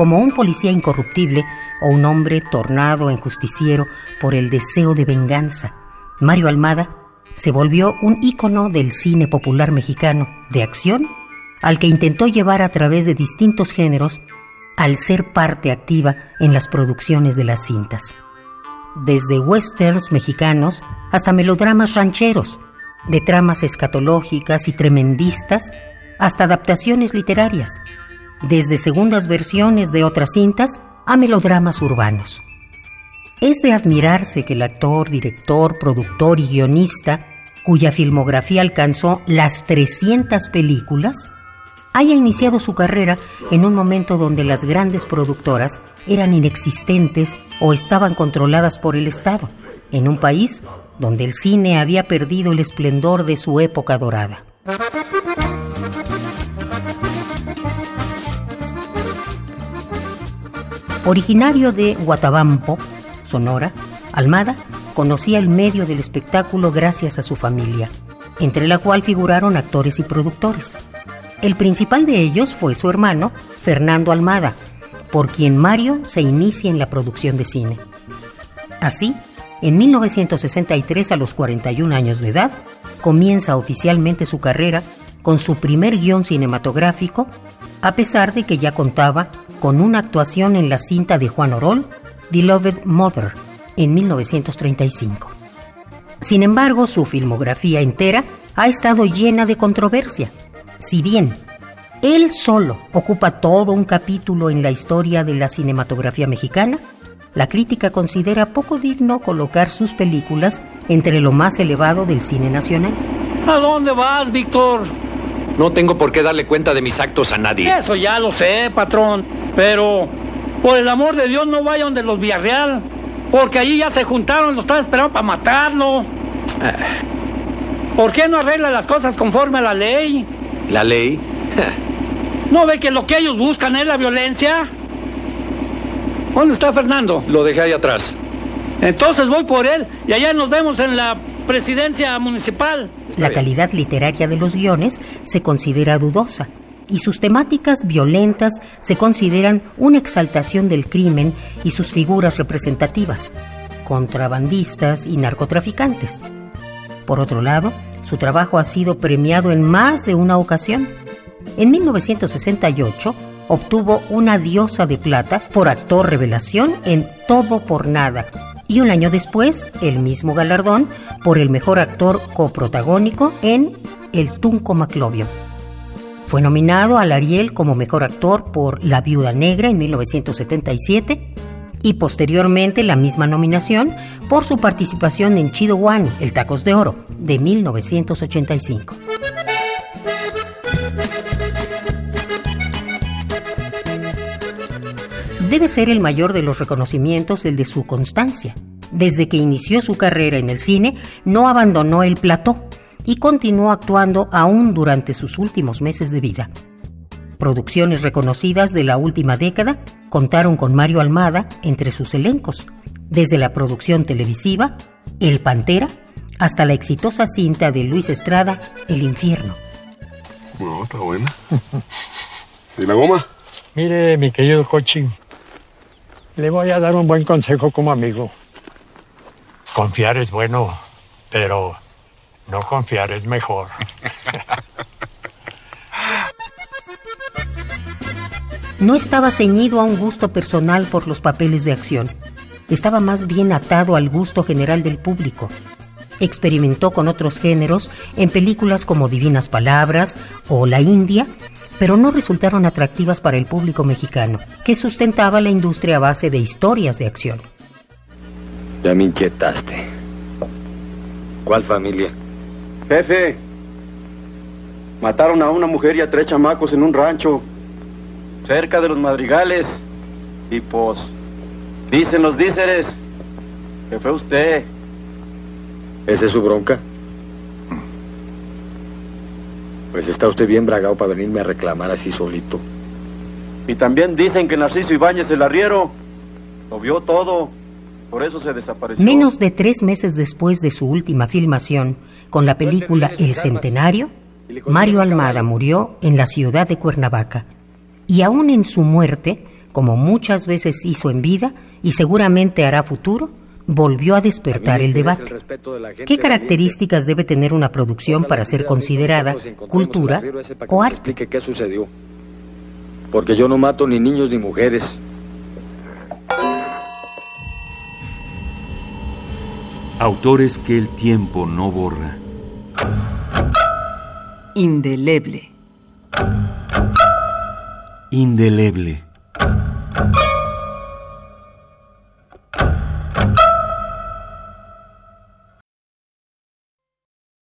como un policía incorruptible o un hombre tornado en justiciero por el deseo de venganza. Mario Almada se volvió un ícono del cine popular mexicano de acción al que intentó llevar a través de distintos géneros al ser parte activa en las producciones de las cintas. Desde westerns mexicanos hasta melodramas rancheros, de tramas escatológicas y tremendistas hasta adaptaciones literarias, desde segundas versiones de otras cintas a melodramas urbanos. Es de admirarse que el actor, director, productor y guionista, cuya filmografía alcanzó las 300 películas, haya iniciado su carrera en un momento donde las grandes productoras eran inexistentes o estaban controladas por el Estado, en un país donde el cine había perdido el esplendor de su época dorada. Originario de Guatabampo, Sonora, Almada conocía el medio del espectáculo gracias a su familia, entre la cual figuraron actores y productores. El principal de ellos fue su hermano, Fernando Almada, por quien Mario se inicia en la producción de cine. Así, en 1963, a los 41 años de edad, comienza oficialmente su carrera con su primer guion cinematográfico, a pesar de que ya contaba con una actuación en la cinta de Juan Orol, Beloved Mother, en 1935. Sin embargo, su filmografía entera ha estado llena de controversia. Si bien él solo ocupa todo un capítulo en la historia de la cinematografía mexicana, la crítica considera poco digno colocar sus películas entre lo más elevado del cine nacional. ¿A dónde vas, Víctor? No tengo por qué darle cuenta de mis actos a nadie. Eso ya lo sé, patrón. Pero, por el amor de Dios, no vaya donde los Villarreal. Porque allí ya se juntaron, los están esperando para matarlo. Ah. ¿Por qué no arregla las cosas conforme a la ley? ¿La ley? ¿No ve que lo que ellos buscan es la violencia? ¿Dónde está Fernando? Lo dejé ahí atrás. Entonces voy por él y allá nos vemos en la presidencia municipal. La calidad literaria de los guiones se considera dudosa y sus temáticas violentas se consideran una exaltación del crimen y sus figuras representativas, contrabandistas y narcotraficantes. Por otro lado, su trabajo ha sido premiado en más de una ocasión. En 1968, obtuvo una diosa de plata por actor revelación en Todo por Nada y un año después el mismo galardón por el mejor actor coprotagónico en El Tunco Maclovio. Fue nominado al Ariel como mejor actor por La Viuda Negra en 1977 y posteriormente la misma nominación por su participación en Chido One, El Tacos de Oro, de 1985. Debe ser el mayor de los reconocimientos el de su constancia. Desde que inició su carrera en el cine, no abandonó el plató y continuó actuando aún durante sus últimos meses de vida. Producciones reconocidas de la última década contaron con Mario Almada entre sus elencos, desde la producción televisiva El Pantera hasta la exitosa cinta de Luis Estrada El Infierno. No, está buena. ¿Y la goma? Mire, mi querido coaching, le voy a dar un buen consejo como amigo. Confiar es bueno, pero no confiar es mejor. No estaba ceñido a un gusto personal por los papeles de acción. Estaba más bien atado al gusto general del público. Experimentó con otros géneros en películas como Divinas Palabras o La India pero no resultaron atractivas para el público mexicano, que sustentaba la industria a base de historias de acción. Ya me inquietaste. ¿Cuál familia? Jefe, mataron a una mujer y a tres chamacos en un rancho, cerca de los madrigales. Y pues, dicen los díceres que fue usted. ¿Esa es su bronca? Pues está usted bien bragado para venirme a reclamar así solito. Y también dicen que Narciso Ibáñez el arriero lo vio todo. Por eso se desapareció. Menos de tres meses después de su última filmación, con la película El Centenario, Mario Almada murió en la ciudad de Cuernavaca. Y aún en su muerte, como muchas veces hizo en vida y seguramente hará futuro, volvió a despertar el debate. ¿Qué características debe tener una producción para ser considerada cultura o arte? ¿Qué sucedió? Porque yo no mato ni niños ni mujeres. Autores que el tiempo no borra. Indeleble. Indeleble.